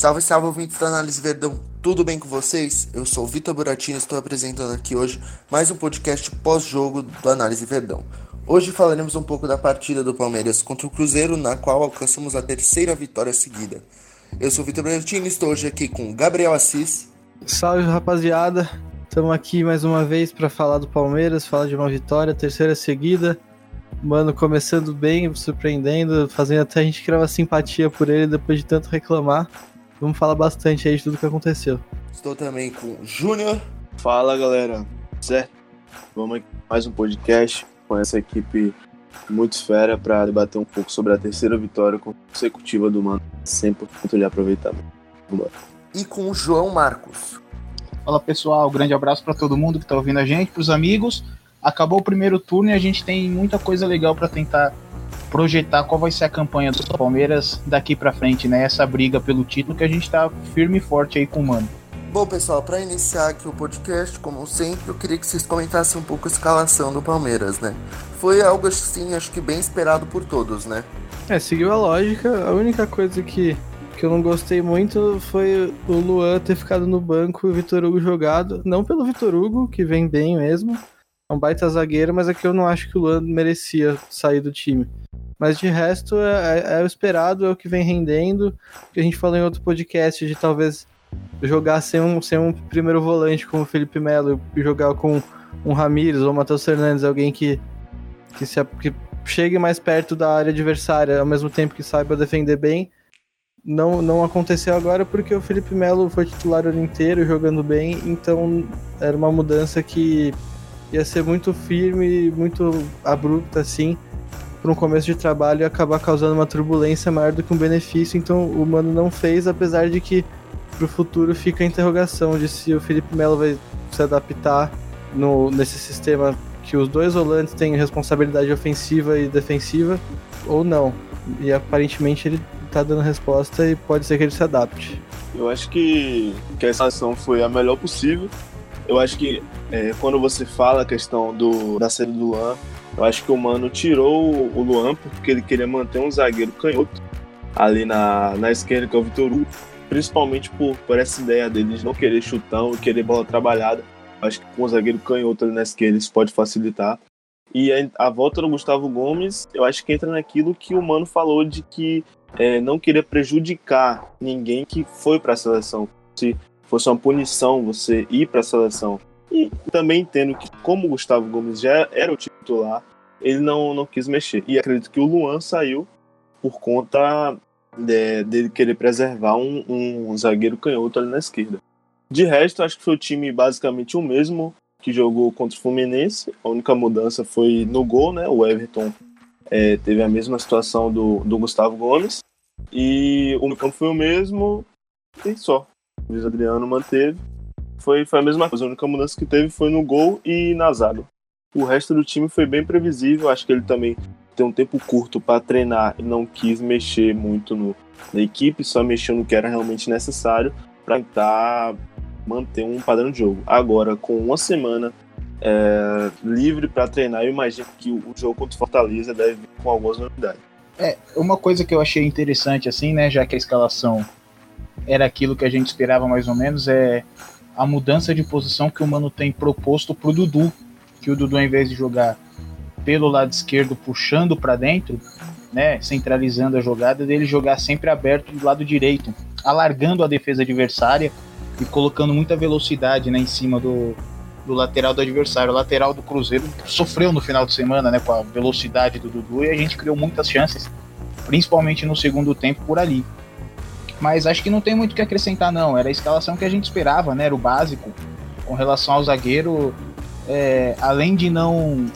Salve, salve, ouvintes da Análise Verdão. Tudo bem com vocês? Eu sou o Vitor Buratino e estou apresentando aqui hoje mais um podcast pós-jogo do Análise Verdão. Hoje falaremos um pouco da partida do Palmeiras contra o Cruzeiro, na qual alcançamos a terceira vitória seguida. Eu sou o Vitor Buratino e estou hoje aqui com Gabriel Assis. Salve, rapaziada. Estamos aqui mais uma vez para falar do Palmeiras, falar de uma vitória, terceira seguida. Mano, começando bem, surpreendendo, fazendo até a gente criar uma simpatia por ele depois de tanto reclamar. Vamos falar bastante aí de tudo que aconteceu. Estou também com o Júnior. Fala galera, certo? Vamos aqui mais um podcast com essa equipe muito fera para debater um pouco sobre a terceira vitória consecutiva do Mano. Sempre muito lhe aproveitar. Vamos E com o João Marcos. Fala pessoal, grande abraço para todo mundo que está ouvindo a gente, para os amigos. Acabou o primeiro turno e a gente tem muita coisa legal para tentar projetar qual vai ser a campanha do Palmeiras daqui para frente, né? Essa briga pelo título que a gente tá firme e forte aí com o Mano. Bom, pessoal, para iniciar aqui o podcast, como sempre, eu queria que vocês comentassem um pouco a escalação do Palmeiras, né? Foi algo assim, acho que bem esperado por todos, né? É, seguiu a lógica. A única coisa que, que eu não gostei muito foi o Luan ter ficado no banco e o Vitor Hugo jogado. Não pelo Vitor Hugo, que vem bem mesmo. É um baita zagueiro, mas é que eu não acho que o Luan merecia sair do time. Mas de resto, é, é, é, o esperado, é o que vem rendendo. Que a gente falou em outro podcast de talvez jogar sem um, sem um primeiro volante como o Felipe Melo e jogar com um Ramires ou Matheus Fernandes, alguém que, que, se, que chegue mais perto da área adversária ao mesmo tempo que saiba defender bem. Não, não aconteceu agora porque o Felipe Melo foi titular o ano inteiro, jogando bem, então era uma mudança que ia ser muito firme, muito abrupta assim para um começo de trabalho e acabar causando uma turbulência maior do que um benefício. Então o Mano não fez, apesar de que para o futuro fica a interrogação de se o Felipe Melo vai se adaptar no, nesse sistema que os dois volantes têm responsabilidade ofensiva e defensiva ou não. E aparentemente ele está dando resposta e pode ser que ele se adapte. Eu acho que, que essa ação foi a melhor possível. Eu acho que é, quando você fala a questão do, da saída do Luan, eu acho que o Mano tirou o Luan porque ele queria manter um zagueiro canhoto ali na, na esquerda, que é o Vitor Hugo, principalmente por, por essa ideia dele de não querer chutão e querer bola trabalhada. Acho que com o zagueiro canhoto ali na esquerda isso pode facilitar. E a, a, volta do Gustavo Gomes, eu acho que entra naquilo que o Mano falou de que é, não queria prejudicar ninguém que foi para a seleção. Se fosse uma punição você ir para a seleção. E também entendo que, como o Gustavo Gomes já era o titular, ele não, não quis mexer. E acredito que o Luan saiu por conta de, dele querer preservar um, um, zagueiro canhoto ali na esquerda. De resto, acho que foi o time basicamente o mesmo que jogou contra o Fluminense. A única mudança foi no gol, né? O Everton é, teve a mesma situação do, do Gustavo Gomes. E o campo foi o mesmo e só. Luiz Adriano manteve foi, foi a mesma coisa. A única mudança que teve foi no gol e na zaga. O resto do time foi bem previsível. Acho que ele também tem um tempo curto para treinar e não quis mexer muito no, na equipe, só mexeu no que era realmente necessário para tentar manter um padrão de jogo. Agora, com uma semana é, livre para treinar, eu imagino que o jogo contra o Fortaleza deve vir com algumas novidades. É, uma coisa que eu achei interessante, assim, né, já que a escalação era aquilo que a gente esperava mais ou menos, é a mudança de posição que o Mano tem proposto pro Dudu, que o Dudu ao invés de jogar pelo lado esquerdo puxando para dentro, né, centralizando a jogada, dele jogar sempre aberto do lado direito, alargando a defesa adversária e colocando muita velocidade né, em cima do, do lateral do adversário. O lateral do Cruzeiro sofreu no final de semana né, com a velocidade do Dudu e a gente criou muitas chances, principalmente no segundo tempo por ali. Mas acho que não tem muito o que acrescentar, não. Era a escalação que a gente esperava, né? Era o básico. Com relação ao zagueiro, é, além de não,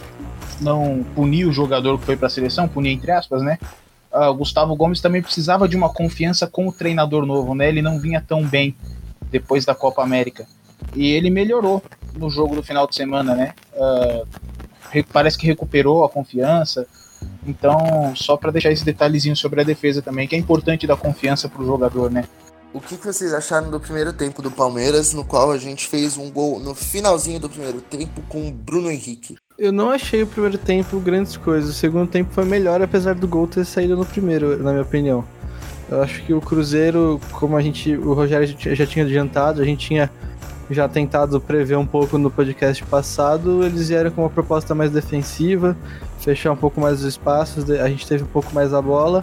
não punir o jogador que foi para a seleção, punir entre aspas, né? Uh, Gustavo Gomes também precisava de uma confiança com o treinador novo, né? Ele não vinha tão bem depois da Copa América. E ele melhorou no jogo do final de semana, né? Uh, parece que recuperou a confiança, então, só para deixar esse detalhezinho sobre a defesa também, que é importante dar confiança pro jogador, né? O que, vocês acharam do primeiro tempo do Palmeiras, no qual a gente fez um gol no finalzinho do primeiro tempo com o Bruno Henrique? Eu não achei o primeiro tempo grandes coisas. O segundo tempo foi melhor, apesar do gol ter saído no primeiro, na minha opinião. Eu acho que o Cruzeiro, como a gente, o Rogério já tinha adiantado, a gente tinha já tentado prever um pouco no podcast passado, eles vieram com uma proposta mais defensiva, fechar um pouco mais os espaços, a gente teve um pouco mais a bola,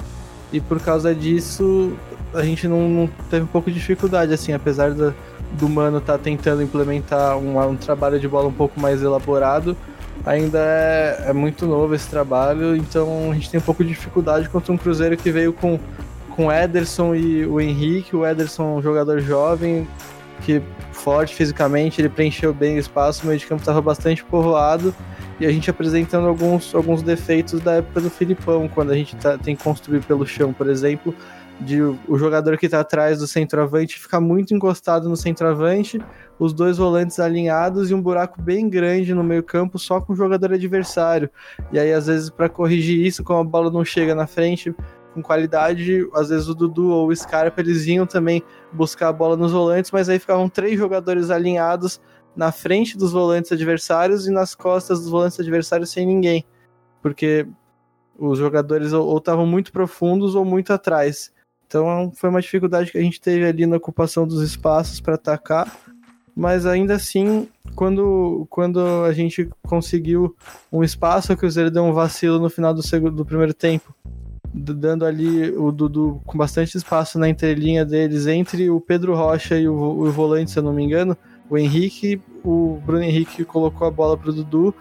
e por causa disso a gente não, não teve um pouco de dificuldade, assim, apesar do, Mano estar tá tentando implementar um, um, trabalho de bola um pouco mais elaborado, ainda é, é muito novo esse trabalho, então a gente tem um pouco de dificuldade contra um Cruzeiro que veio com com Ederson e o Henrique. O Ederson é um jogador jovem, que forte fisicamente, ele preencheu bem o espaço, o meio de campo estava bastante povoado. E a gente apresentando alguns, alguns defeitos da época do Filipão, quando a gente tá, tem que construir pelo chão, por exemplo, de o jogador que está atrás do centroavante ficar muito encostado no centroavante, os dois volantes alinhados e um buraco bem grande no meio-campo só com o jogador adversário. E aí, às vezes, para corrigir isso, como a bola não chega na frente, com qualidade, às vezes o Dudu ou o Scarpa eles iam também buscar a bola nos volantes, mas aí ficavam três jogadores alinhados na frente dos volantes adversários e nas costas dos volantes adversários sem ninguém, porque os jogadores ou estavam muito profundos ou muito atrás. Então foi uma dificuldade que a gente teve ali na ocupação dos espaços para atacar, mas ainda assim, quando, quando a gente conseguiu um espaço, o Cruzeiro deu um vacilo no final do, segundo, do primeiro tempo dando ali o Dudu com bastante espaço na entrelinha deles entre o Pedro Rocha e o, o volante, se eu não me engano, o Henrique, o Bruno Henrique colocou a bola pro Dudu,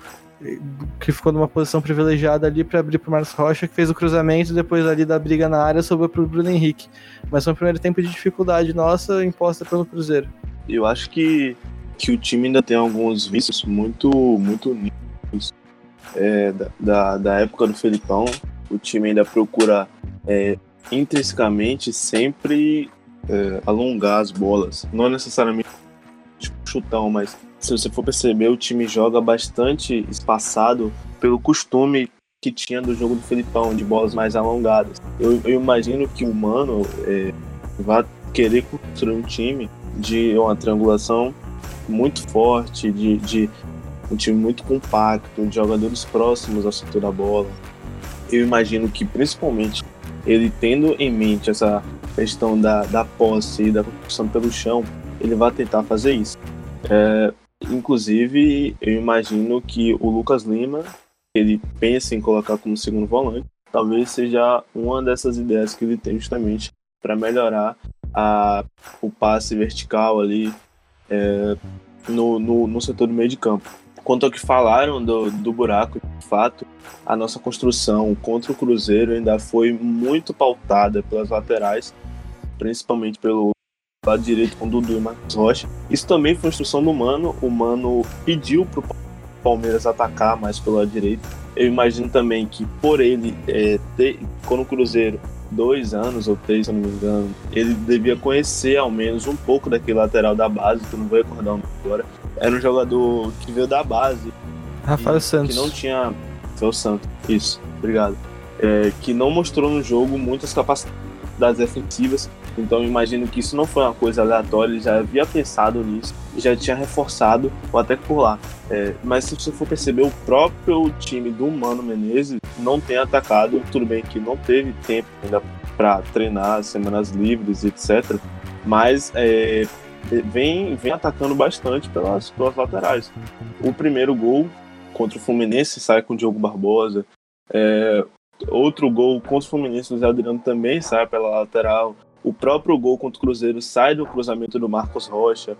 que ficou numa posição privilegiada ali para abrir pro Marcos Rocha, que fez o cruzamento depois ali da briga na área sobrou pro Bruno Henrique. Mas foi um primeiro tempo de dificuldade nossa imposta pelo Cruzeiro. Eu acho que, que o time ainda tem alguns vícios muito, muito nítidos. É, da, da, da época do Felipão, o time ainda procura é, intrinsecamente sempre é, alongar as bolas. Não necessariamente chutão, mas se você for perceber, o time joga bastante espaçado pelo costume que tinha do jogo do Felipão, de bolas mais alongadas. Eu, eu imagino que o Mano é, vai querer construir um time de uma triangulação muito forte, de, de um time muito compacto, de jogadores próximos ao setor da bola, eu imagino que principalmente ele tendo em mente essa questão da, da posse e da construção pelo chão, ele vai tentar fazer isso. É, inclusive, eu imagino que o Lucas Lima, ele pensa em colocar como segundo volante, talvez seja uma dessas ideias que ele tem justamente para melhorar a, o passe vertical ali é, no, no, no setor do meio de campo. Quanto ao que falaram do, do buraco, de fato, a nossa construção contra o Cruzeiro ainda foi muito pautada pelas laterais, principalmente pelo lado direito com o Dudu e Marcos Rocha. Isso também foi instrução do Mano. O Mano pediu para o Palmeiras atacar mais pelo lado direito. Eu imagino também que por ele é, ter, quando o Cruzeiro dois anos ou três, se não me engano, ele devia conhecer ao menos um pouco daquele lateral da base, que eu não vou recordar o nome agora, era um jogador que veio da base. Rafael e, Santos. Que não tinha. Foi o Santos, isso, obrigado. É, que não mostrou no jogo muitas capacidades defensivas. Então imagino que isso não foi uma coisa aleatória, ele já havia pensado nisso, já tinha reforçado, ou até por lá. É, mas se você for perceber, o próprio time do Mano Menezes não tem atacado. Tudo bem que não teve tempo ainda para treinar, semanas livres, etc. Mas é, vem, vem atacando bastante pelas, pelas laterais. O primeiro gol contra o Fluminense sai com o Diogo Barbosa. É, outro gol contra o Fluminense, o Zé Adriano também sai pela lateral. O próprio gol contra o Cruzeiro sai do cruzamento do Marcos Rocha.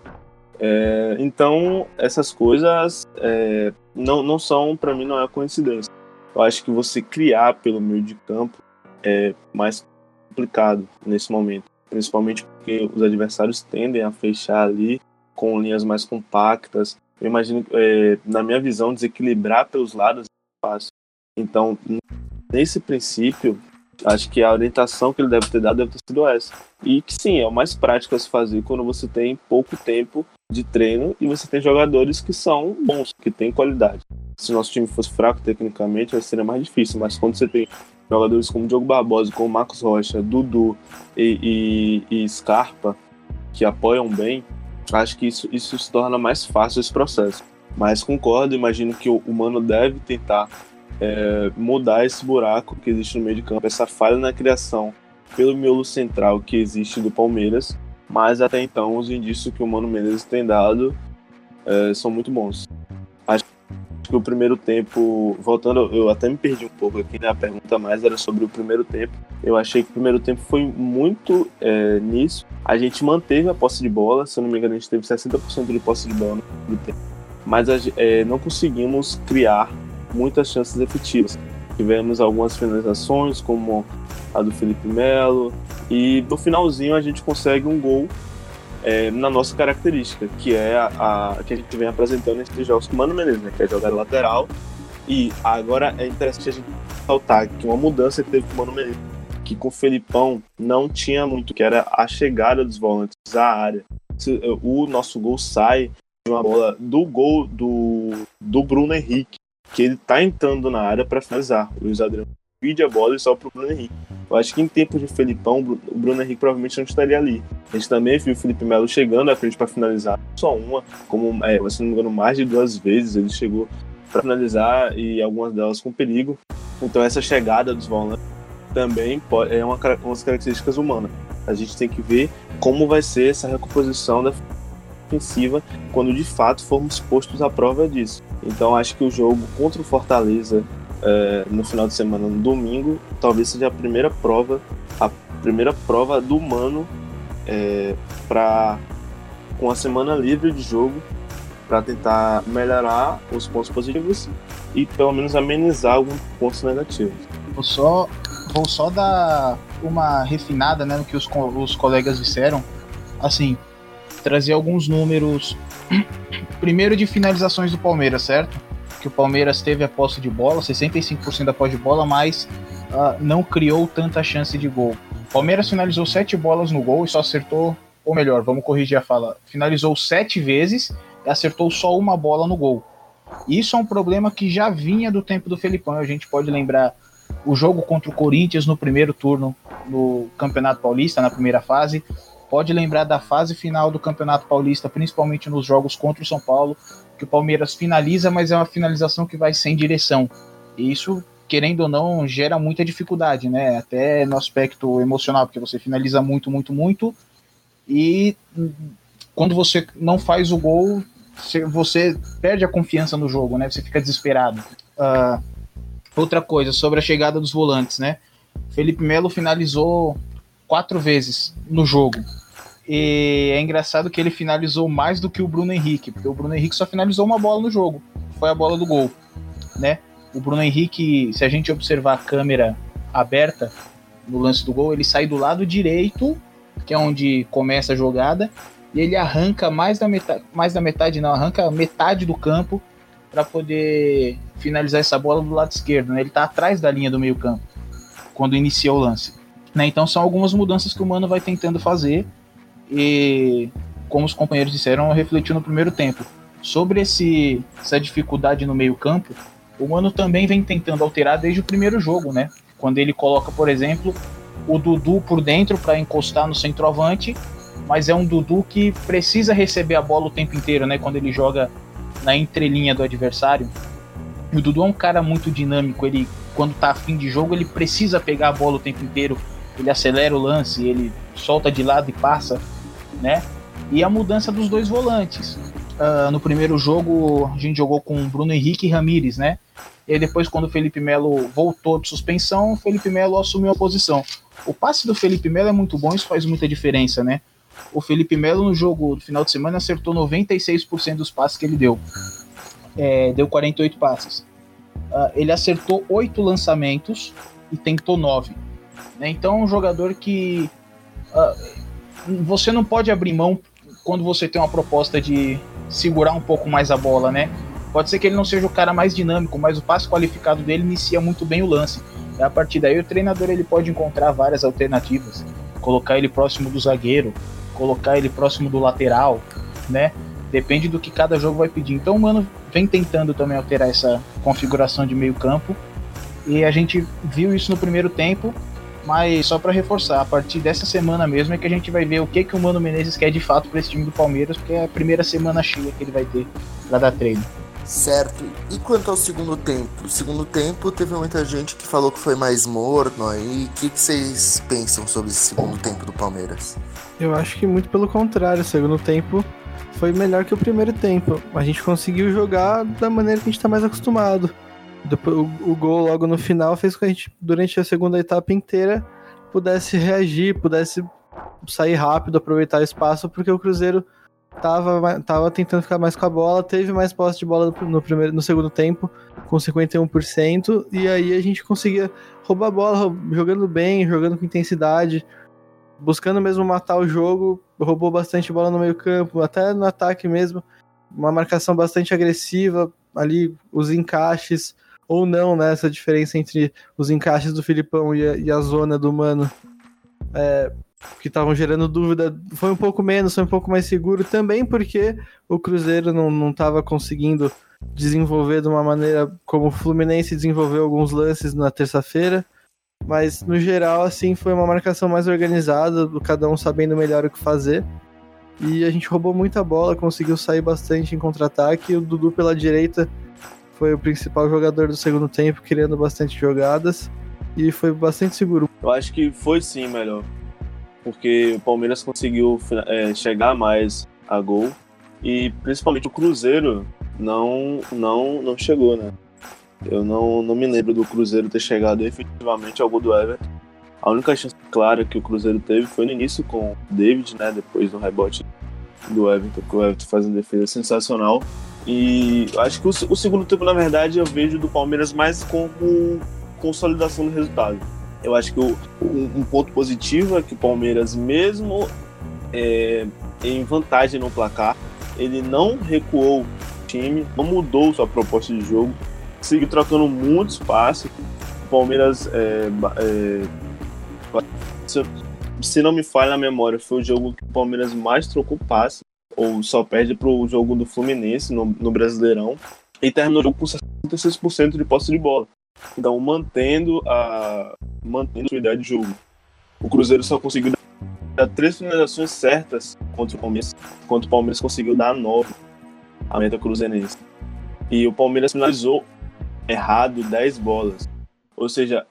É, então, essas coisas é, não, não são, para mim, não é coincidência. Eu acho que você criar pelo meio de campo é mais complicado nesse momento principalmente porque os adversários tendem a fechar ali com linhas mais compactas. Eu imagino, é, na minha visão, desequilibrar pelos lados é fácil. Então, nesse princípio, acho que a orientação que ele deve ter dado deve ter sido essa. E que sim, é o mais prático a se fazer quando você tem pouco tempo de treino e você tem jogadores que são bons, que têm qualidade. Se nosso time fosse fraco tecnicamente, seria mais difícil, mas quando você tem jogadores como Diogo Barbosa, como Marcos Rocha, Dudu e, e, e Scarpa, que apoiam bem, acho que isso, isso se torna mais fácil esse processo. Mas concordo, imagino que o humano deve tentar é, mudar esse buraco que existe no meio de campo, essa falha na criação pelo miolo central que existe do Palmeiras, mas até então os indícios que o Mano Menezes tem dado é, são muito bons. Acho que o primeiro tempo, voltando, eu até me perdi um pouco aqui, né? A pergunta mais era sobre o primeiro tempo. Eu achei que o primeiro tempo foi muito é, nisso. A gente manteve a posse de bola, se eu não me engano, a gente teve 60% de posse de bola no primeiro tempo. Mas é, não conseguimos criar muitas chances efetivas. Tivemos algumas finalizações, como a do Felipe Melo, e no finalzinho a gente consegue um gol é, na nossa característica, que é a, a, que a gente vem apresentando nesses jogos com o Mano Menezes, né, que é jogar lateral. E agora é interessante a gente saltar que uma mudança que teve com o Mano Menezes, que com o Felipão não tinha muito, que era a chegada dos volantes à área. O nosso gol sai de uma bola do gol do, do Bruno Henrique, que ele tá entrando na área para finalizar. O Luiz Adriano divide a bola e só pro Bruno Henrique. Eu acho que em tempo de Felipão, o Bruno Henrique provavelmente não estaria ali. A gente também viu o Felipe Melo chegando à frente para finalizar só uma, como é, se não me engano, mais de duas vezes ele chegou para finalizar e algumas delas com perigo. Então essa chegada dos volantes também é uma, umas características humanas. A gente tem que ver como vai ser essa recomposição da ofensiva quando de fato formos postos à prova disso. Então acho que o jogo contra o Fortaleza é, no final de semana, no domingo, talvez seja a primeira prova, a primeira prova do Mano é, para com a semana livre de jogo para tentar melhorar os pontos positivos e pelo menos amenizar alguns pontos negativos. Vou só, vou só dar uma refinada né, no que os, os colegas disseram. Assim, trazer alguns números. Primeiro de finalizações do Palmeiras, certo? que o Palmeiras teve a posse de bola, 65% da posse de bola, mas uh, não criou tanta chance de gol. O Palmeiras finalizou sete bolas no gol e só acertou, ou melhor, vamos corrigir a fala, finalizou sete vezes e acertou só uma bola no gol. Isso é um problema que já vinha do tempo do Felipão. A gente pode lembrar o jogo contra o Corinthians no primeiro turno no Campeonato Paulista, na primeira fase. Pode lembrar da fase final do Campeonato Paulista, principalmente nos jogos contra o São Paulo, que o Palmeiras finaliza, mas é uma finalização que vai sem direção. E isso, querendo ou não, gera muita dificuldade, né? Até no aspecto emocional, porque você finaliza muito, muito, muito, e quando você não faz o gol, você perde a confiança no jogo, né? Você fica desesperado. Uh, outra coisa, sobre a chegada dos volantes, né? Felipe Melo finalizou quatro vezes no jogo. E é engraçado que ele finalizou mais do que o Bruno Henrique, porque o Bruno Henrique só finalizou uma bola no jogo, foi a bola do gol, né? O Bruno Henrique, se a gente observar a câmera aberta no lance do gol, ele sai do lado direito, que é onde começa a jogada, e ele arranca mais da metade, mais da metade não, arranca metade do campo para poder finalizar essa bola do lado esquerdo, né? Ele tá atrás da linha do meio-campo quando iniciou o lance. Né? Então são algumas mudanças que o Mano vai tentando fazer e, como os companheiros disseram, refletiu no primeiro tempo. Sobre esse, essa dificuldade no meio-campo, o Mano também vem tentando alterar desde o primeiro jogo, né? Quando ele coloca, por exemplo, o Dudu por dentro para encostar no centroavante, mas é um Dudu que precisa receber a bola o tempo inteiro, né? Quando ele joga na entrelinha do adversário. E o Dudu é um cara muito dinâmico, ele quando tá afim de jogo, ele precisa pegar a bola o tempo inteiro, ele acelera o lance, ele solta de lado e passa né? E a mudança dos dois volantes. Uh, no primeiro jogo, a gente jogou com Bruno Henrique e Ramires, né? E depois, quando o Felipe Melo voltou de suspensão, o Felipe Melo assumiu a posição. O passe do Felipe Melo é muito bom, isso faz muita diferença, né? O Felipe Melo, no jogo do final de semana, acertou 96% dos passes que ele deu. É, deu 48 passes. Uh, ele acertou 8 lançamentos e tentou 9. Né? Então, um jogador que. Uh, você não pode abrir mão quando você tem uma proposta de segurar um pouco mais a bola, né? Pode ser que ele não seja o cara mais dinâmico, mas o passe qualificado dele inicia muito bem o lance. E a partir daí o treinador ele pode encontrar várias alternativas, colocar ele próximo do zagueiro, colocar ele próximo do lateral, né? Depende do que cada jogo vai pedir. Então o Mano vem tentando também alterar essa configuração de meio campo. E a gente viu isso no primeiro tempo mas só para reforçar, a partir dessa semana mesmo é que a gente vai ver o que, que o Mano Menezes quer de fato para esse time do Palmeiras, porque é a primeira semana cheia que ele vai ter para dar treino. Certo. E quanto ao segundo tempo? O segundo tempo teve muita gente que falou que foi mais morno aí. O que, que vocês pensam sobre esse segundo tempo do Palmeiras? Eu acho que muito pelo contrário. O segundo tempo foi melhor que o primeiro tempo. A gente conseguiu jogar da maneira que a gente está mais acostumado. O, gol logo no final fez com que a gente, durante a segunda etapa inteira, pudesse reagir, pudesse sair rápido, aproveitar o espaço, porque o Cruzeiro tava, tava tentando ficar mais com a bola, teve mais posse de bola no, primeiro, no segundo tempo, com 51%, e aí a gente conseguia roubar a bola, jogando bem, jogando com intensidade, buscando mesmo matar o jogo, roubou bastante bola no meio campo, até no ataque mesmo, uma marcação bastante agressiva, ali os encaixes, ou não, né, essa diferença entre os encaixes do Filipão e a, e a zona do Mano, é, que estavam gerando dúvida, foi um pouco menos, foi um pouco mais seguro também porque o Cruzeiro não estava conseguindo desenvolver de uma maneira como o Fluminense desenvolveu alguns lances na terça-feira. Mas no geral, assim, foi uma marcação mais organizada, cada um sabendo melhor o que fazer. E a gente roubou muita bola, conseguiu sair bastante em contra-ataque. O Dudu pela direita foi o principal jogador do segundo tempo, criando bastante jogadas. E foi bastante seguro. Eu acho que foi sim melhor porque o Palmeiras conseguiu é, chegar mais a gol e principalmente o Cruzeiro não não não chegou, né? Eu não, não me lembro do Cruzeiro ter chegado efetivamente ao gol do Everton. A única chance clara que o Cruzeiro teve foi no início com o David, né? Depois do rebote do Everton, que o Everton faz uma defesa sensacional. E acho que o, o segundo tempo, na verdade, eu vejo do Palmeiras mais como consolidação do resultado eu acho que o, um, um, ponto positivo é que o Palmeiras, mesmo é, em vantagem no placar, ele não recuou o time, não mudou sua proposta de jogo, seguiu trocando muito espaço. O Palmeiras, é, é, se não me falha a memória, foi o jogo que o Palmeiras mais trocou passe, ou só perde para o jogo do Fluminense no, no Brasileirão, e terminou com 66% de posse de bola. Então, mantendo a, mantendo a sua ideia de jogo. O Cruzeiro só conseguiu dar três finalizações certas contra o Palmeiras, enquanto o Palmeiras conseguiu dar nove a meta cruzeirense. E o Palmeiras finalizou errado 10 bolas. Ou seja,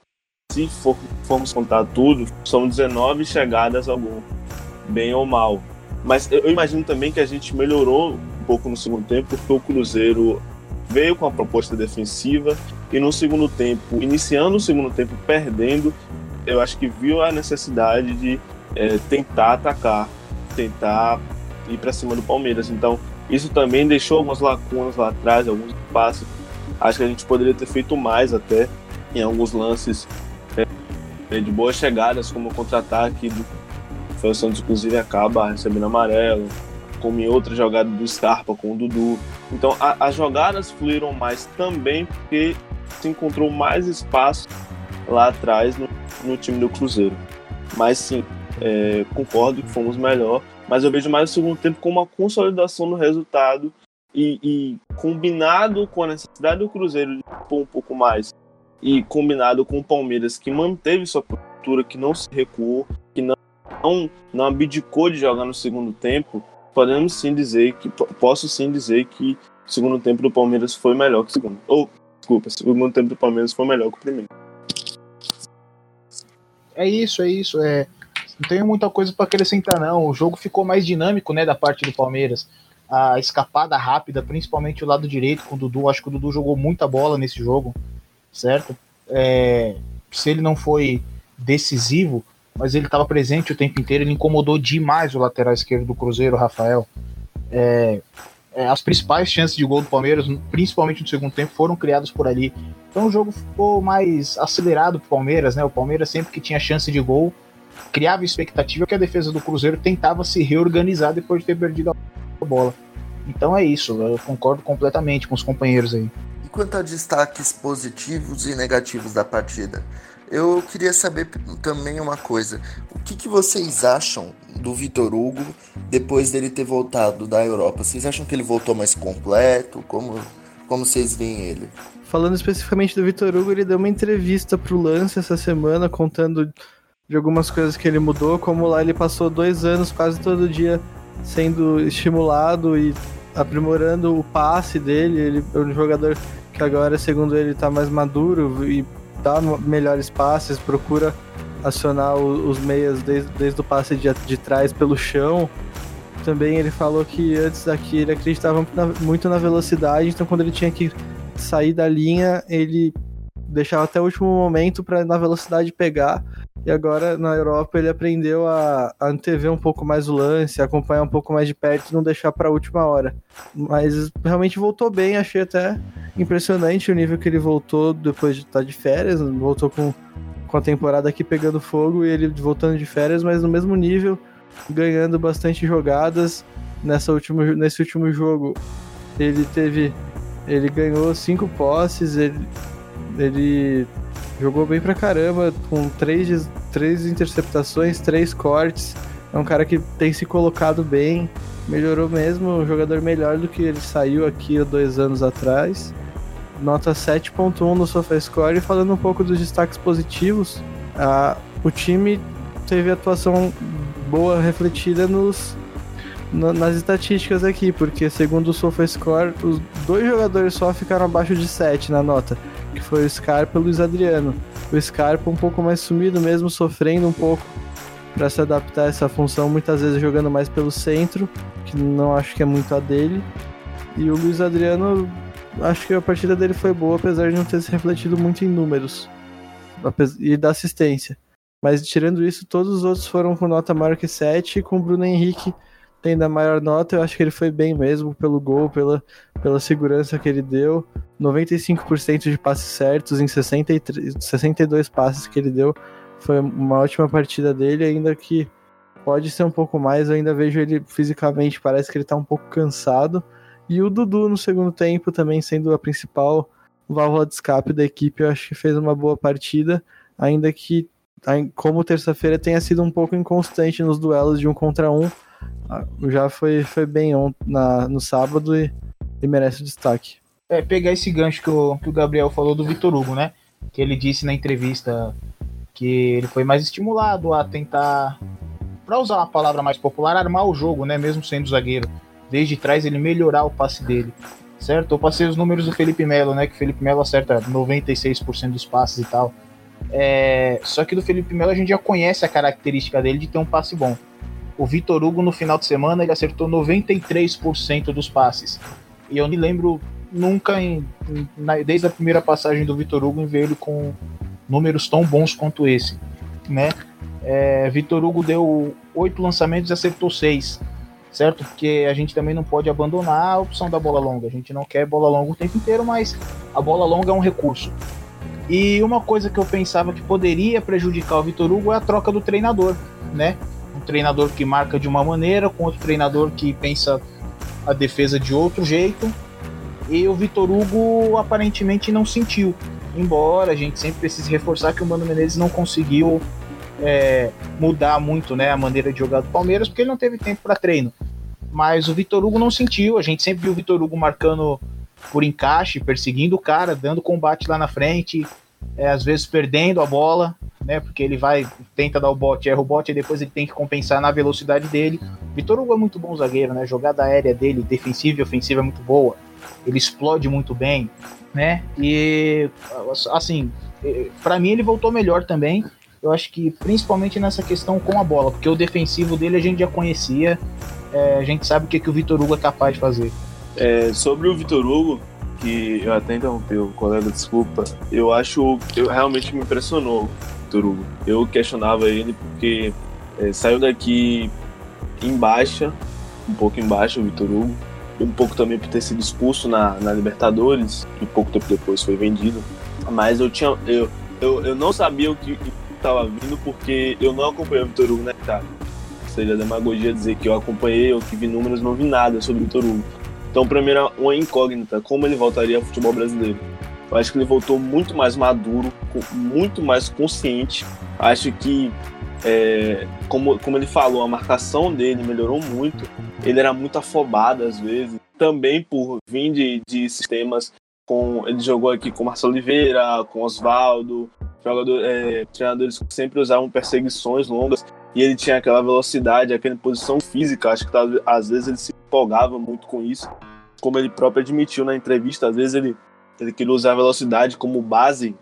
se for, formos contar tudo, são 19 chegadas ao gol, bem ou mal. Mas eu imagino também que a gente melhorou um pouco no segundo tempo, porque o Cruzeiro veio com a proposta defensiva e no segundo tempo, iniciando o segundo tempo perdendo, eu acho que viu a necessidade de é, tentar atacar, tentar ir para cima do Palmeiras. Então, isso também deixou algumas lacunas lá atrás, alguns passos. Acho que a gente poderia ter feito mais até em alguns lances é, de boas chegadas, como o contra-ataque do o Santos, inclusive, acaba recebendo amarelo como em outra jogada do Scarpa com o Dudu. Então a, as jogadas fluíram mais também porque se encontrou mais espaço lá atrás no, no time do Cruzeiro. Mas sim, é, concordo que fomos melhor, mas eu vejo mais o segundo tempo como uma consolidação no resultado e, e, combinado com a necessidade do Cruzeiro de pôr um pouco mais e combinado com o Palmeiras que manteve sua postura, que não se recuou, que não, não, não abdicou de jogar no segundo tempo, podemos sim dizer que posso sim dizer que o segundo tempo do Palmeiras foi melhor que o segundo. Ou, desculpa, o segundo tempo do Palmeiras foi melhor que o primeiro. É isso, é isso. É, não tenho muita coisa para acrescentar, não. O jogo ficou mais dinâmico, né, da parte do Palmeiras. A escapada rápida, principalmente o lado direito com o Dudu. Acho que o Dudu jogou muita bola nesse jogo, certo? É, se ele não foi decisivo, mas ele estava presente o tempo inteiro, ele incomodou demais o lateral esquerdo do Cruzeiro, Rafael. É, é, as principais chances de gol do Palmeiras, principalmente no segundo tempo, foram criadas por ali. Então o jogo ficou mais acelerado para o Palmeiras, né? O Palmeiras sempre que tinha chance de gol, criava expectativa que a defesa do Cruzeiro tentava se reorganizar depois de ter perdido a bola. Então é isso, eu concordo completamente com os companheiros aí. E quanto a destaques positivos e negativos da partida? Eu queria saber também uma coisa. O que, que vocês acham do Vitor Hugo depois dele ter voltado da Europa? Vocês acham que ele voltou mais completo? Como, como vocês veem ele? Falando especificamente do Vitor Hugo, ele deu uma entrevista pro Lance essa semana contando de algumas coisas que ele mudou, como lá ele passou dois anos quase todo dia sendo estimulado e aprimorando o passe dele. Ele é um jogador que agora, segundo ele, está mais maduro e dá melhores passes, procura acionar os meias desde, desde o passe de, de trás pelo chão. Também ele falou que antes daqui ele acreditava muito na velocidade, então quando ele tinha que sair da linha, ele deixava até o último momento para na velocidade pegar. E agora na Europa ele aprendeu a, a antever um pouco mais o lance, acompanhar um pouco mais de perto e não deixar para a última hora. Mas realmente voltou bem, achei até impressionante o nível que ele voltou depois de estar tá de férias, voltou com, com a temporada aqui pegando fogo e ele voltando de férias, mas no mesmo nível, ganhando bastante jogadas. Nessa último, nesse último jogo ele teve. Ele ganhou cinco posses, ele, ele jogou bem pra caramba, com três, três interceptações, três cortes. É um cara que tem se colocado bem, melhorou mesmo, um jogador melhor do que ele saiu aqui há dois anos atrás. Nota 7.1 no SofaScore e falando um pouco dos destaques positivos, a, o time teve atuação boa refletida nos, no, nas estatísticas aqui, porque segundo o SofaScore, os dois jogadores só ficaram abaixo de 7 na nota que foi o Scarpa e o Luiz Adriano. O Scarpa um pouco mais sumido mesmo, sofrendo um pouco para se adaptar a essa função, muitas vezes jogando mais pelo centro, que não acho que é muito a dele. E o Luiz Adriano, acho que a partida dele foi boa, apesar de não ter se refletido muito em números e da assistência. Mas tirando isso, todos os outros foram com nota maior que 7, com o Bruno Henrique tendo a maior nota, eu acho que ele foi bem mesmo pelo gol, pela, pela segurança que ele deu. 95% de passes certos em 63, 62 passes que ele deu. Foi uma ótima partida dele, ainda que pode ser um pouco mais. Eu ainda vejo ele fisicamente, parece que ele tá um pouco cansado. E o Dudu no segundo tempo também sendo a principal válvula de escape da equipe, eu acho que fez uma boa partida, ainda que como terça-feira tenha sido um pouco inconstante nos duelos de um contra um, já foi, foi bem na, no sábado e, e merece destaque. É, pegar esse gancho que o, que o Gabriel falou do Vitor Hugo, né? Que ele disse na entrevista que ele foi mais estimulado a tentar, para usar uma palavra mais popular, armar o jogo, né? Mesmo sendo zagueiro. Desde trás ele melhorar o passe dele, certo? Eu passei os números do Felipe Melo, né? Que o Felipe Melo acerta 96% dos passes e tal. É, só que do Felipe Melo a gente já conhece a característica dele de ter um passe bom. O Vitor Hugo no final de semana ele acertou 93% dos passes. E eu me lembro nunca, em, na, desde a primeira passagem do Vitor Hugo, em ver ele com números tão bons quanto esse. Né? É, Vitor Hugo deu oito lançamentos e acertou seis, certo? Porque a gente também não pode abandonar a opção da bola longa. A gente não quer bola longa o tempo inteiro, mas a bola longa é um recurso. E uma coisa que eu pensava que poderia prejudicar o Vitor Hugo é a troca do treinador, né? Treinador que marca de uma maneira, com outro treinador que pensa a defesa de outro jeito. E o Vitor Hugo aparentemente não sentiu. Embora a gente sempre precise reforçar que o Mano Menezes não conseguiu é, mudar muito né, a maneira de jogar do Palmeiras, porque ele não teve tempo para treino. Mas o Vitor Hugo não sentiu. A gente sempre viu o Vitor Hugo marcando por encaixe, perseguindo o cara, dando combate lá na frente, é, às vezes perdendo a bola né? Porque ele vai, tenta dar o bote, erra o bote, e depois ele tem que compensar na velocidade dele. Vitor Hugo é muito bom zagueiro, né? Jogada aérea dele, defensiva e ofensiva é muito boa. Ele explode muito bem, né? E assim, para mim ele voltou melhor também. Eu acho que principalmente nessa questão com a bola, porque o defensivo dele a gente já conhecia, é, a gente sabe o que, que o Vitor Hugo é capaz de fazer. É, sobre o Vitor Hugo, que eu até interrompi o colega, desculpa, eu acho, eu realmente me impressionou Vitor Hugo. Eu questionava ele porque é, saiu daqui em baixa, um pouco em baixa o Vitor Hugo, um pouco também por ter sido expulso na, na Libertadores, e pouco tempo depois foi vendido. Mas eu tinha. Eu, eu, eu não sabia o que estava vindo porque eu não acompanhei o Vitor Hugo na Itália. Seria demagogia dizer que eu acompanhei, ou que vi números, não vi nada sobre o Vitor Hugo. Então, para mim, era uma incógnita como ele voltaria ao futebol brasileiro. Eu acho que ele voltou muito mais maduro, muito mais consciente. Acho que, é, como, como ele falou, a marcação dele melhorou muito. Ele era muito afobado às vezes, também por vir de, de sistemas com. Ele jogou aqui com Marcelo Oliveira, com Oswaldo, é, treinadores que sempre usavam perseguições longas. E ele tinha aquela velocidade, aquela posição física. Acho que às vezes ele se empolgava muito com isso, como ele próprio admitiu na entrevista. Às vezes ele, ele queria usar a velocidade como base,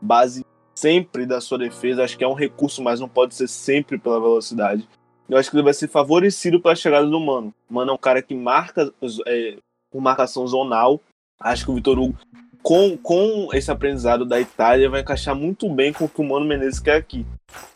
base sempre da sua defesa. Acho que é um recurso, mas não pode ser sempre pela velocidade. Eu acho que ele vai ser favorecido pela chegada do Mano. Mano é um cara que marca é, com marcação zonal. Acho que o Vitor Hugo com, com esse aprendizado da Itália, vai encaixar muito bem com o que o Mano Menezes quer aqui.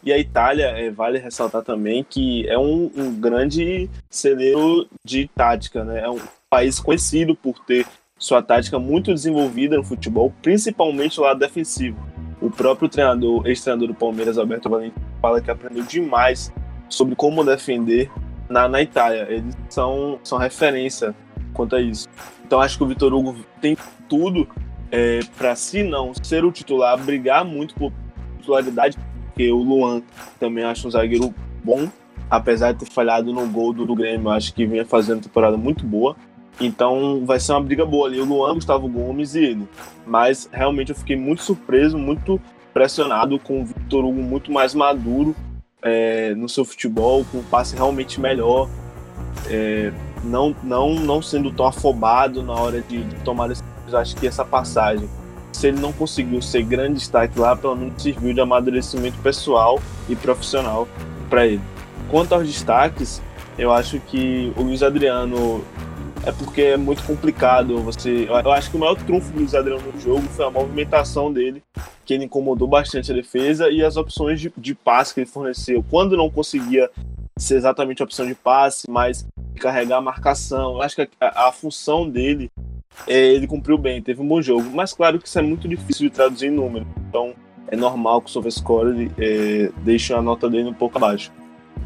E a Itália, é, vale ressaltar também que é um, um, grande celeiro de tática, né? É um país conhecido por ter sua tática muito desenvolvida no futebol, principalmente o lado defensivo. O próprio treinador, ex-treinador do Palmeiras, Alberto Valentim, fala que aprendeu demais sobre como defender na, na Itália. Eles são, são referência quanto a isso. Então acho que o Vitor Hugo tem tudo é, para se não ser o titular, brigar muito por titularidade, porque o Luan também acho um zagueiro bom, apesar de ter falhado no gol do, do Grêmio, acho que vinha fazendo temporada muito boa. Então vai ser uma briga boa ali, o Luan, Gustavo Gomes e ele. Mas realmente eu fiquei muito surpreso, muito pressionado com o Vitor Hugo muito mais maduro é, no seu futebol, com um passe realmente melhor, é, não, não, não sendo tão afobado na hora de, de tomar decisões acho que essa passagem, se ele não conseguiu ser grande destaque lá, pelo menos serviu de amadurecimento pessoal e profissional para ele. Quanto aos destaques, eu acho que o Luiz Adriano é porque é muito complicado você. Eu acho que o maior trunfo do Luiz Adriano no jogo foi a movimentação dele, que ele incomodou bastante a defesa, e as opções de, de passe que ele forneceu. Quando não conseguia ser exatamente a opção de passe, mas carregar a marcação. Eu acho que a, a função dele ele cumpriu bem, teve um bom jogo. Mas claro que isso é muito difícil de traduzir em número. Então é normal que o SofaScore é, deixe a nota dele um pouco abaixo.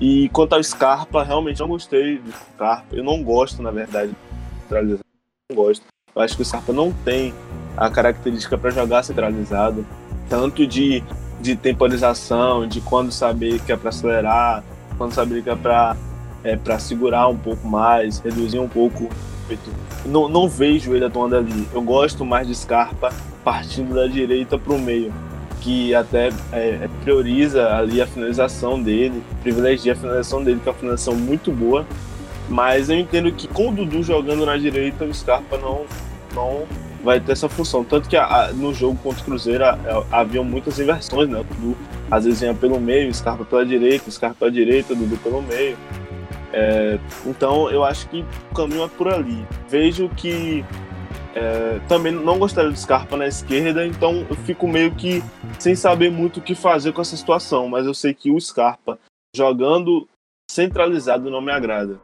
E quanto ao Scarpa, realmente não gostei do Scarpa. Eu não gosto, na verdade, de centralizado. Não gosto. Eu acho que o Scarpa não tem a característica para jogar centralizado. Tanto de, de temporização, de quando saber que é para acelerar, quando saber que é para é, segurar um pouco mais, reduzir um pouco não, não vejo ele atuando ali. Eu gosto mais de Scarpa partindo da direita para o meio, que até é, prioriza ali a finalização dele, privilegia a finalização dele, que é uma finalização muito boa. Mas eu entendo que com o Dudu jogando na direita, o Scarpa não, não vai ter essa função. Tanto que a, a, no jogo contra o Cruzeiro a, havia muitas inversões, né? O Dudu às vezes ia pelo meio, Scarpa pela direita, Scarpa pela direita, Dudu pelo meio. É, então eu acho que o caminho é por ali. Vejo que é, também não gostaria do Scarpa na esquerda, então eu fico meio que sem saber muito o que fazer com essa situação. Mas eu sei que o Scarpa jogando centralizado não me agrada.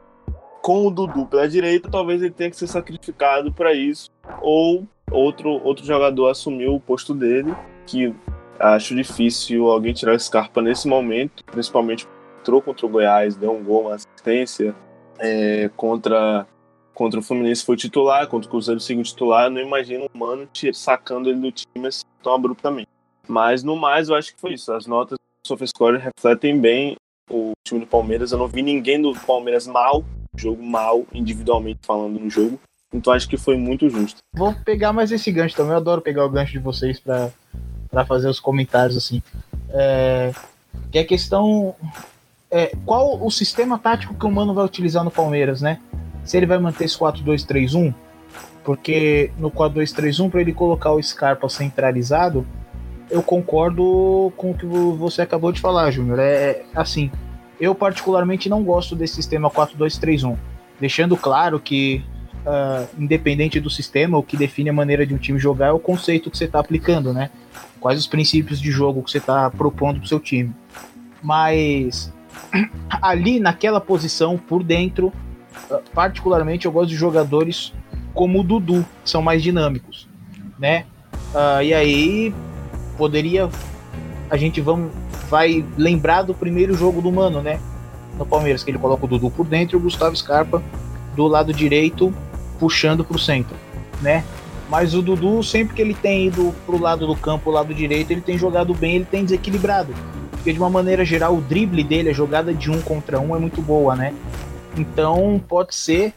Com o Dudu pela direita, talvez ele tenha que ser sacrificado para isso, ou outro, outro jogador assumir o posto dele, que acho difícil alguém tirar o Scarpa nesse momento, principalmente entrou contra o Goiás, deu um gol, uma assistência. É, contra, contra o Fluminense foi titular, contra o Cruzeiro seguiu titular. Eu não imagino um mano sacando ele do time assim, tão abruptamente. Mas no mais, eu acho que foi isso. As notas do SofaScore refletem bem o time do Palmeiras. Eu não vi ninguém do Palmeiras mal, jogo mal, individualmente falando no jogo. Então acho que foi muito justo. Vou pegar mais esse gancho também. Eu adoro pegar o gancho de vocês para fazer os comentários assim. É, que é a questão é, qual o sistema tático que o Mano vai utilizar no Palmeiras, né? Se ele vai manter esse 4-2-3-1, porque no 4-2-3-1, para ele colocar o Scarpa centralizado, eu concordo com o que você acabou de falar, Júnior. É assim, eu particularmente não gosto desse sistema 4-2-3-1, deixando claro que, uh, independente do sistema, o que define a maneira de um time jogar é o conceito que você está aplicando, né? Quais os princípios de jogo que você está propondo para o seu time. Mas ali naquela posição por dentro, particularmente eu gosto de jogadores como o Dudu, que são mais dinâmicos, né? Uh, e aí poderia a gente vamos, vai lembrar do primeiro jogo do Mano, né? No Palmeiras, que ele coloca o Dudu por dentro e o Gustavo Scarpa do lado direito puxando para o centro, né? Mas o Dudu, sempre que ele tem ido pro lado do campo, o lado direito, ele tem jogado bem, ele tem desequilibrado porque de uma maneira geral o drible dele, a jogada de um contra um é muito boa, né? Então pode ser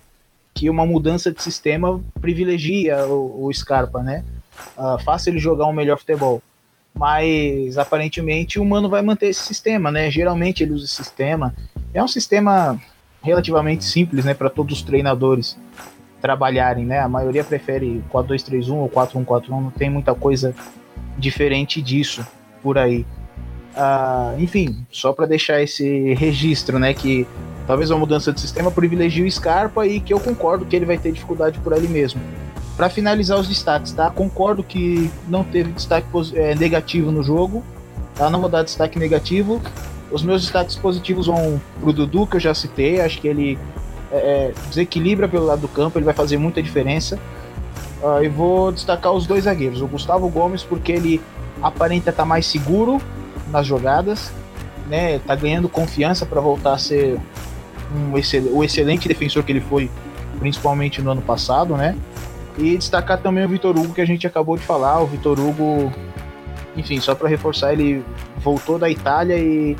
que uma mudança de sistema privilegia o, o Scarpa, né? Uh, faça ele jogar um melhor futebol. mas aparentemente o Mano vai manter esse sistema, né? Geralmente ele usa esse sistema. É um sistema relativamente simples, né, para todos os treinadores trabalharem, né? A maioria prefere 4-2-3-1 ou 4-1-4-1, não tem muita coisa diferente disso por aí. Ah, enfim, só para deixar esse registro, né, que talvez uma mudança de sistema privilegie o Scarpa e que eu concordo que ele vai ter dificuldade por ali mesmo. Para finalizar os destaques, tá? Concordo que não teve destaque é, negativo no jogo, tá? Não vou dar destaque negativo. Os meus destaques positivos vão pro Dudu, que eu já citei, acho que ele é, desequilibra pelo lado do campo, ele vai fazer muita diferença. Uh, e vou destacar os dois zagueiros, o Gustavo Gomes, porque ele aparenta estar tá mais seguro nas jogadas, né? Tá ganhando confiança para voltar a ser um excel o excelente defensor que ele foi, principalmente no ano passado, né? E destacar também o Vitor Hugo, que a gente acabou de falar. O Vitor Hugo, enfim, só para reforçar, ele voltou da Itália e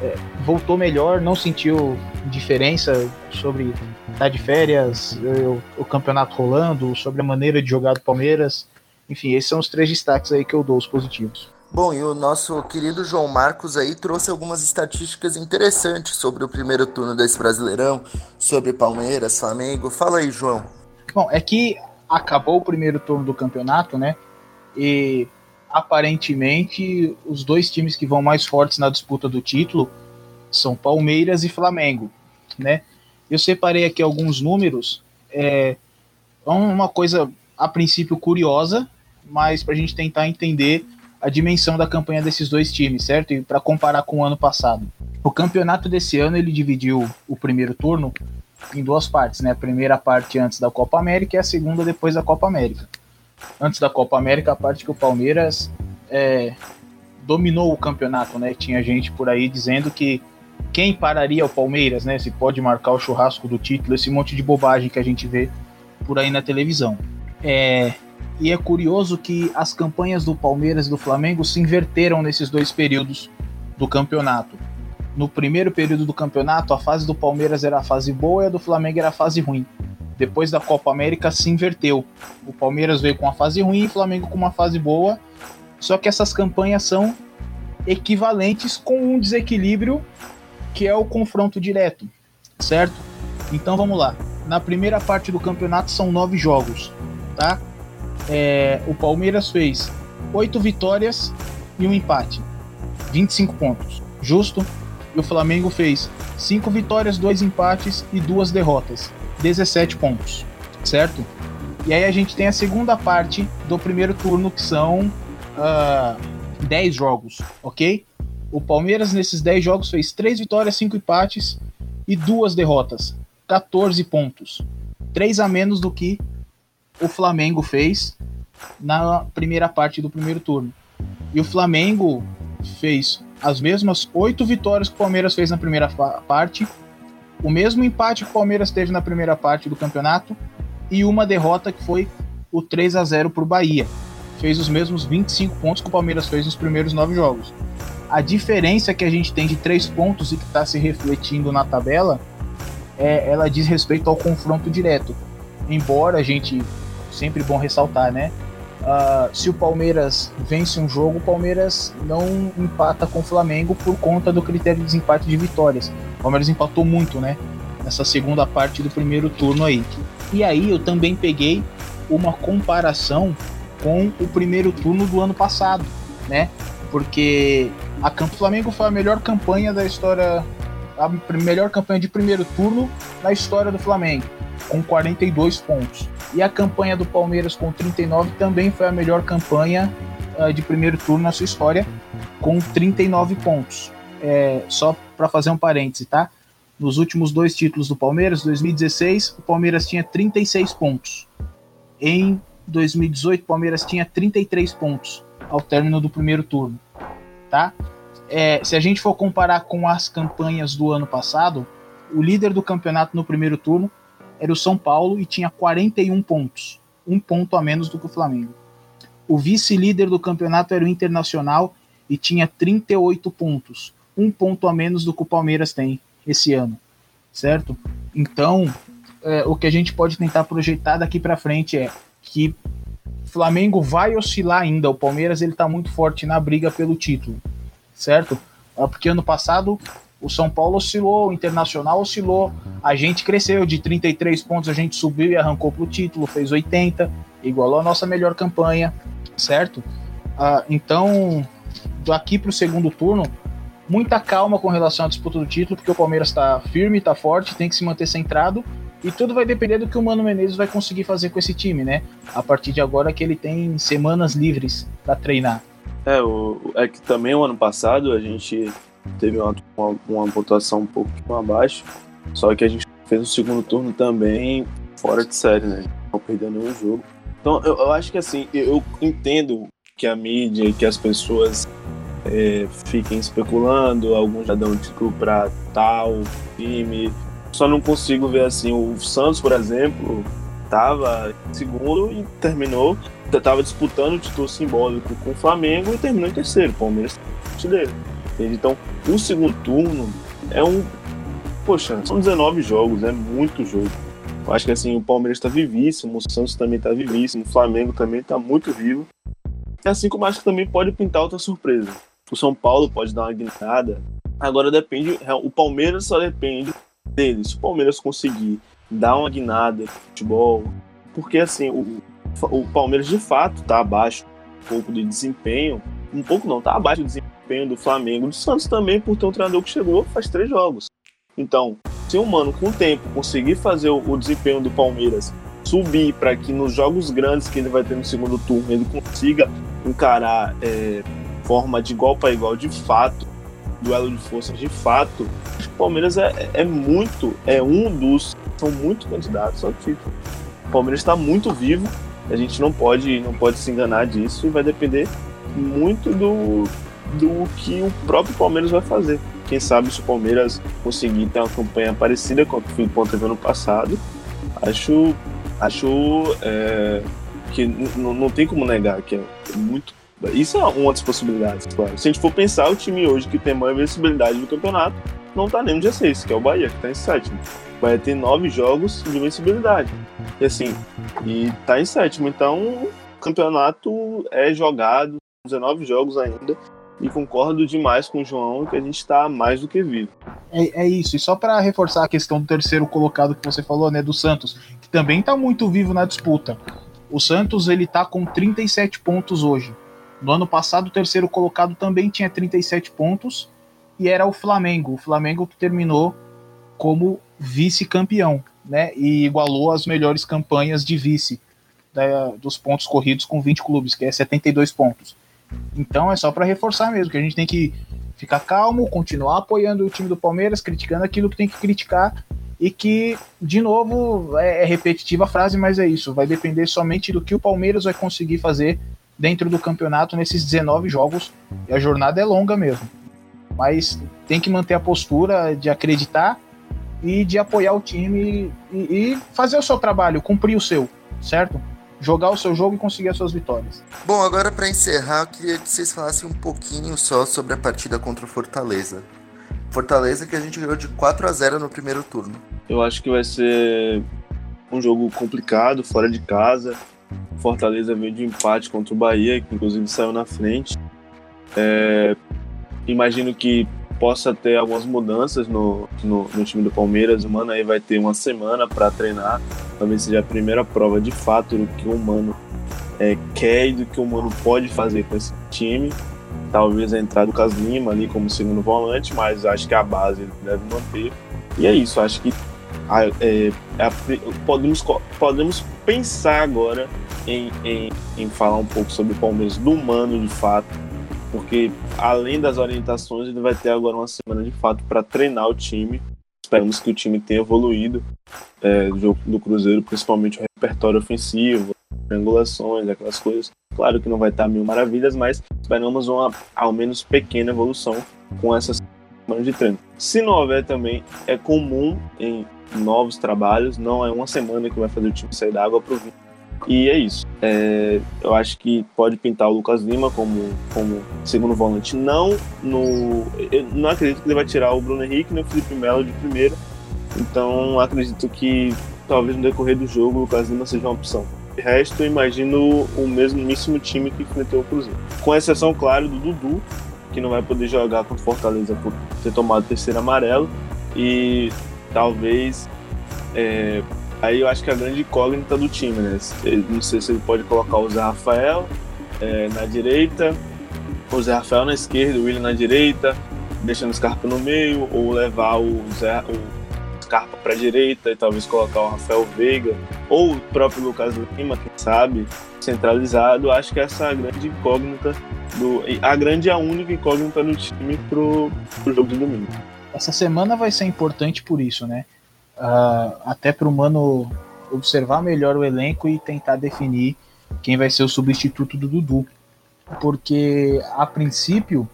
é, voltou melhor, não sentiu diferença sobre estar tá de férias, o, o campeonato rolando, sobre a maneira de jogar do Palmeiras. Enfim, esses são os três destaques aí que eu dou, os positivos. Bom, e o nosso querido João Marcos aí trouxe algumas estatísticas interessantes sobre o primeiro turno desse Brasileirão, sobre Palmeiras, Flamengo. Fala aí, João. Bom, é que acabou o primeiro turno do campeonato, né? E aparentemente os dois times que vão mais fortes na disputa do título são Palmeiras e Flamengo, né? Eu separei aqui alguns números, é uma coisa a princípio curiosa, mas para a gente tentar entender a dimensão da campanha desses dois times, certo? E para comparar com o ano passado. O campeonato desse ano ele dividiu o primeiro turno em duas partes, né? A primeira parte antes da Copa América e a segunda depois da Copa América. Antes da Copa América, a parte que o Palmeiras é, dominou o campeonato, né? Tinha gente por aí dizendo que quem pararia o Palmeiras, né? Se pode marcar o churrasco do título, esse monte de bobagem que a gente vê por aí na televisão. É, e é curioso que as campanhas do Palmeiras e do Flamengo se inverteram nesses dois períodos do campeonato. No primeiro período do campeonato, a fase do Palmeiras era a fase boa e a do Flamengo era a fase ruim. Depois da Copa América se inverteu. O Palmeiras veio com uma fase ruim e o Flamengo com uma fase boa. Só que essas campanhas são equivalentes com um desequilíbrio que é o confronto direto, certo? Então vamos lá. Na primeira parte do campeonato são nove jogos, tá? É, o Palmeiras fez oito vitórias e um empate, 25 pontos, justo? E o Flamengo fez cinco vitórias, dois empates e duas derrotas, 17 pontos, certo? E aí a gente tem a segunda parte do primeiro turno, que são uh, ah, 10 jogos, ok? O Palmeiras nesses 10 jogos fez 3 vitórias, 5 empates e duas derrotas, 14 pontos. 3 a menos do que o Flamengo fez na primeira parte do primeiro turno. E o Flamengo fez as mesmas oito vitórias que o Palmeiras fez na primeira parte, o mesmo empate que o Palmeiras teve na primeira parte do campeonato e uma derrota que foi o 3 a 0 para o Bahia. Fez os mesmos 25 pontos que o Palmeiras fez nos primeiros nove jogos. A diferença que a gente tem de três pontos e que está se refletindo na tabela, é, ela diz respeito ao confronto direto. Embora a gente sempre bom ressaltar, né? Uh, se o Palmeiras vence um jogo, o Palmeiras não empata com o Flamengo por conta do critério de desempate de vitórias. O Palmeiras empatou muito, né? Nessa segunda parte do primeiro turno aí. E aí eu também peguei uma comparação com o primeiro turno do ano passado, né? Porque a Campo Flamengo foi a melhor campanha da história, a melhor campanha de primeiro turno na história do Flamengo com 42 pontos. E a campanha do Palmeiras com 39 também foi a melhor campanha uh, de primeiro turno na sua história, com 39 pontos. É, só para fazer um parêntese, tá? Nos últimos dois títulos do Palmeiras, 2016, o Palmeiras tinha 36 pontos. Em 2018, o Palmeiras tinha 33 pontos ao término do primeiro turno, tá? É, se a gente for comparar com as campanhas do ano passado, o líder do campeonato no primeiro turno era o São Paulo e tinha 41 pontos, um ponto a menos do que o Flamengo. O vice-líder do campeonato era o Internacional e tinha 38 pontos, um ponto a menos do que o Palmeiras tem esse ano, certo? Então, é, o que a gente pode tentar projetar daqui para frente é que Flamengo vai oscilar ainda. O Palmeiras ele tá muito forte na briga pelo título, certo? Ah, porque ano passado o São Paulo oscilou, o Internacional oscilou, a gente cresceu de 33 pontos, a gente subiu e arrancou pro título, fez 80, igualou a nossa melhor campanha, certo? Ah, então, daqui pro segundo turno, muita calma com relação à disputa do título, porque o Palmeiras está firme, está forte, tem que se manter centrado. E tudo vai depender do que o Mano Menezes vai conseguir fazer com esse time, né? A partir de agora que ele tem semanas livres para treinar. É, o, é que também o ano passado a gente teve uma, uma, uma pontuação um pouco abaixo, só que a gente fez o segundo turno também fora de série, né? Não perdendo nenhum jogo. Então eu, eu acho que assim, eu entendo que a mídia e que as pessoas é, fiquem especulando, alguns já dão título para tal time. Só não consigo ver assim, o Santos, por exemplo, estava em segundo e terminou, estava disputando o título simbólico com o Flamengo e terminou em terceiro, Palmeiras artilheiro. Então, o segundo turno é um. Poxa, são 19 jogos, é muito jogo. Eu acho que assim, o Palmeiras está vivíssimo, o Santos também está vivíssimo, o Flamengo também está muito vivo. E assim como acho que também pode pintar outra surpresa. O São Paulo pode dar uma guinada. Agora depende, o Palmeiras só depende dele. Se o Palmeiras conseguir dar uma guinada no futebol, porque assim, o, o Palmeiras de fato está abaixo um pouco de desempenho, um pouco não, está abaixo do desempenho do Flamengo, do Santos também, por ter um treinador que chegou faz três jogos. Então, se o Mano, com o tempo, conseguir fazer o, desempenho do Palmeiras subir para que nos jogos grandes que ele vai ter no segundo turno ele consiga encarar é, forma de igual para igual de fato, duelo de forças de fato, o Palmeiras é, é muito, é um dos, são muito candidatos ao título. O Palmeiras está muito vivo, a gente não pode, não pode se enganar disso e vai depender muito do, do que o próprio Palmeiras vai fazer. Quem sabe se o Palmeiras conseguir ter uma campanha parecida com a que o teve ano passado, acho, acho é, que não tem como negar que é muito isso é uma das possibilidades, claro. Se a gente for pensar, o time hoje que tem maior invencibilidade do campeonato não tá nem no dia 6, que é o Bahia, que tá em sétimo. Vai ter nove jogos de invencibilidade. E assim, e tá em sétimo. Então, o campeonato é jogado, 19 jogos ainda. E concordo demais com o João que a gente está mais do que vivo. É, é isso. E só para reforçar a questão do terceiro colocado que você falou, né, do Santos, que também está muito vivo na disputa. O Santos ele tá com 37 pontos hoje. No ano passado, o terceiro colocado também tinha 37 pontos e era o Flamengo. O Flamengo que terminou como vice-campeão, né? E igualou as melhores campanhas de vice da, dos pontos corridos com 20 clubes, que é 72 pontos. Então é só para reforçar mesmo que a gente tem que ficar calmo, continuar apoiando o time do Palmeiras, criticando aquilo que tem que criticar e que, de novo, é, é repetitiva a frase, mas é isso, vai depender somente do que o Palmeiras vai conseguir fazer dentro do campeonato nesses 19 jogos. E a jornada é longa mesmo. Mas tem que manter a postura de acreditar e de apoiar o time e, e fazer o seu trabalho, cumprir o seu, certo? Jogar o seu jogo e conseguir as suas vitórias. Bom, agora para encerrar, eu queria que vocês falassem um pouquinho só sobre a partida contra o Fortaleza. Fortaleza que a gente ganhou de 4 a 0 no primeiro turno. Eu acho que vai ser um jogo complicado, fora de casa. Fortaleza veio de empate contra o Bahia, que inclusive saiu na frente. É, imagino que possa ter algumas mudanças no, no, no, time do Palmeiras. O Mano aí vai ter uma semana para treinar. Talvez seja a primeira prova de fato do que o Mano é, quer e do que o Mano pode fazer com esse time. Talvez a entrada do Lucas Lima ali como segundo volante, mas acho que a base ele deve manter. E é isso, acho que a, é, a, podemos, podemos pensar agora em, em, em falar um pouco sobre o Palmeiras do Mano de fato, porque além das orientações, ele vai ter agora uma semana de fato para treinar o time. Esperamos que o time tenha evoluído é, do jogo do Cruzeiro, principalmente o repertório ofensivo, triangulações, aquelas coisas. Claro que não vai estar mil maravilhas, mas esperamos uma, ao menos, pequena evolução com essas semanas de treino. Se não houver também, é comum em novos trabalhos, não é uma semana que vai fazer o time sair da água para o vinho. E é isso. É, eu acho que pode pintar o Lucas Lima como, como segundo volante. Não no. Eu não acredito que ele vai tirar o Bruno Henrique nem o Felipe Melo de primeira. Então acredito que talvez no decorrer do jogo o Lucas Lima seja uma opção. resto, eu imagino o mesmíssimo time que enfrentou o Cruzeiro. Com exceção, claro, do Dudu, que não vai poder jogar contra o Fortaleza por ter tomado o terceiro amarelo. E talvez. É, aí eu acho que a grande incógnita do time, né? Não sei se ele pode colocar o Zé Rafael é, na direita, o Zé Rafael na esquerda, o William na direita, deixando o Scarpa no meio, ou levar o Zé, o Scarpa para a direita e talvez colocar o Rafael Veiga, ou o próprio Lucas Lima, quem sabe, centralizado. Acho que essa é a grande incógnita, do, a grande e a única incógnita do time pro, pro jogo de domingo. Essa semana vai ser importante por isso, né? Uh, até para o Mano observar melhor o elenco e tentar definir quem vai ser o substituto do Dudu. Porque, a princípio,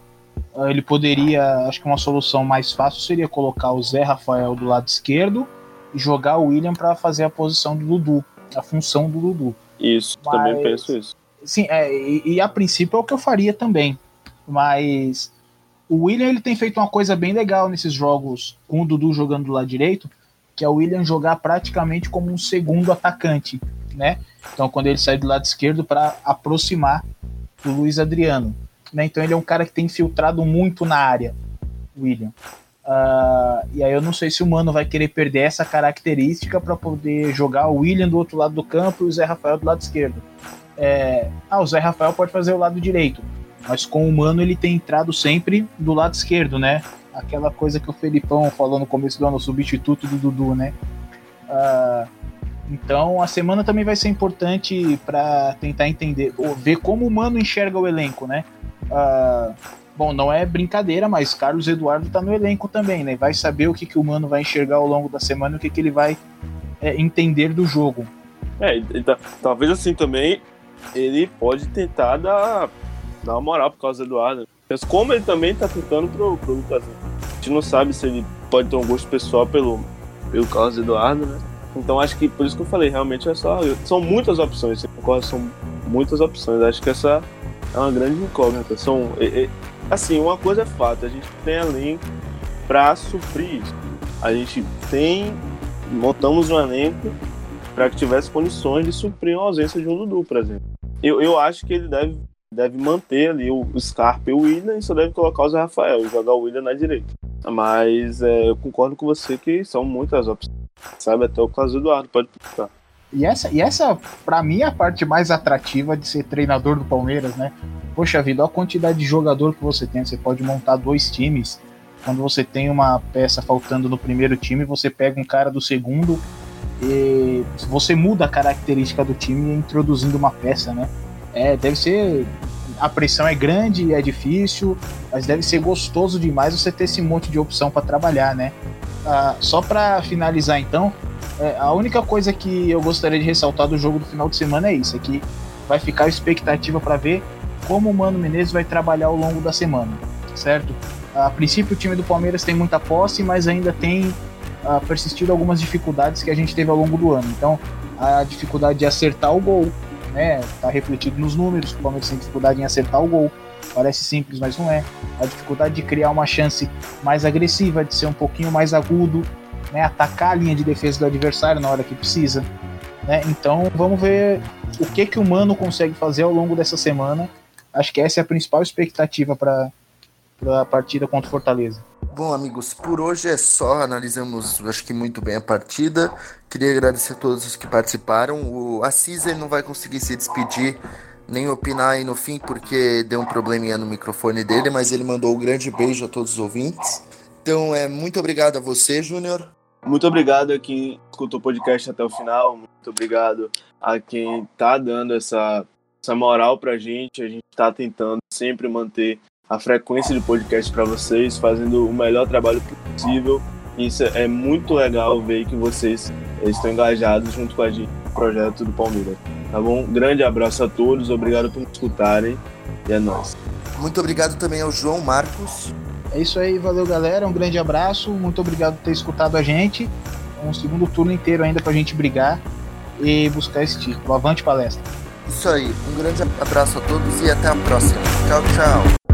ah, ele poderia, acho que uma solução mais fácil seria colocar o Zé Rafael do lado esquerdo e jogar o William para fazer a posição do Dudu, a função do Dudu. Isso, mas, também penso isso. Sim, é, e, e, a princípio é o que eu faria também. Mas o William ele tem feito uma coisa bem legal nesses jogos com o Dudu jogando do lado direito, que é o William jogar praticamente como um segundo atacante, né? Então quando ele sai do lado esquerdo para aproximar do Luiz Adriano. Né? Então ele é um cara que tem infiltrado muito na área, William. Uh, e aí eu não sei se o Mano vai querer perder essa característica para poder jogar o William do outro lado do campo e o Zé Rafael do lado esquerdo. É, ah, o Zé Rafael pode fazer o lado direito, mas com o Mano ele tem entrado sempre do lado esquerdo, né? Aquela coisa que o Felipão falou no começo do ano, substituto do Dudu, né? Uh, então a semana também vai ser importante para tentar entender, ver como o Mano enxerga o elenco, né? Uh, bom, não é brincadeira, mas Carlos Eduardo tá no elenco também, né? Vai saber o que, que o Mano vai enxergar ao longo da semana o que, que ele vai é, entender do jogo. É, tá, talvez assim também ele pode tentar dar, dar uma moral pro Carlos Eduardo. Mas como ele também tá tentando pro, pro Lucas. A gente não sabe se ele pode ter um gosto pessoal pelo, pelo Carlos Eduardo, né? Então acho que por isso que eu falei, realmente é só. São muitas opções, você concorda? São muitas opções. Acho que essa é uma grande incógnita. São, é, é, assim, uma coisa é fato, a gente tem elenco para suprir isso. A gente tem. Montamos um elenco para que tivesse condições de suprir a ausência de um Dudu, por exemplo. Eu, eu acho que ele deve, deve manter ali o, Scarpa e o William e só deve colocar o Zé Rafael e jogar o William na direita. Mas é, eu concordo com você que são muitas opções. Sabe, até o do Eduardo pode puxar. E essa, e essa para mim, é a parte mais atrativa de ser treinador do Palmeiras, né? Poxa vida, olha a quantidade de jogador que você tem. Você pode montar dois times. Quando você tem uma peça faltando no primeiro time, você pega um cara do segundo e você muda a característica do time introduzindo uma peça, né? É, deve ser. A pressão é grande, é difícil, mas deve ser gostoso demais você ter esse monte de opção para trabalhar, né? Ah, só para finalizar então, é, a única coisa que eu gostaria de ressaltar do jogo do final de semana é isso, é que vai ficar a expectativa para ver como o Mano Menezes vai trabalhar ao longo da semana, certo? A princípio o time do Palmeiras tem muita posse, mas ainda tem uh, persistido algumas dificuldades que a gente teve ao longo do ano. Então, a dificuldade de acertar o gol, né, tá refletido nos números, o Palmeiras tem dificuldade em acertar o gol. Parece simples, mas não é. A dificuldade de criar uma chance mais agressiva, de ser um pouquinho mais agudo, né, atacar a linha de defesa do adversário na hora que precisa. Né? Então vamos ver o que, que o Mano consegue fazer ao longo dessa semana. Acho que essa é a principal expectativa para a partida contra o Fortaleza. Bom, amigos, por hoje é só. Analisamos, acho que muito bem a partida. Queria agradecer a todos os que participaram. O Assis ele não vai conseguir se despedir nem opinar aí no fim porque deu um probleminha no microfone dele, mas ele mandou um grande beijo a todos os ouvintes. Então, é muito obrigado a você, Júnior. Muito obrigado a quem escutou o podcast até o final. Muito obrigado a quem está dando essa, essa moral para a gente. A gente está tentando sempre manter a frequência de podcast para vocês, fazendo o melhor trabalho possível. Isso é muito legal ver que vocês estão engajados junto com a gente no projeto do Palmeiras. Tá bom? Grande abraço a todos, obrigado por me escutarem e é nóis. Muito obrigado também ao João Marcos. É isso aí, valeu galera, um grande abraço, muito obrigado por ter escutado a gente. Um segundo turno inteiro ainda pra gente brigar e buscar esse título. Avante palestra. Isso aí, um grande abraço a todos e até a próxima. Tchau, tchau.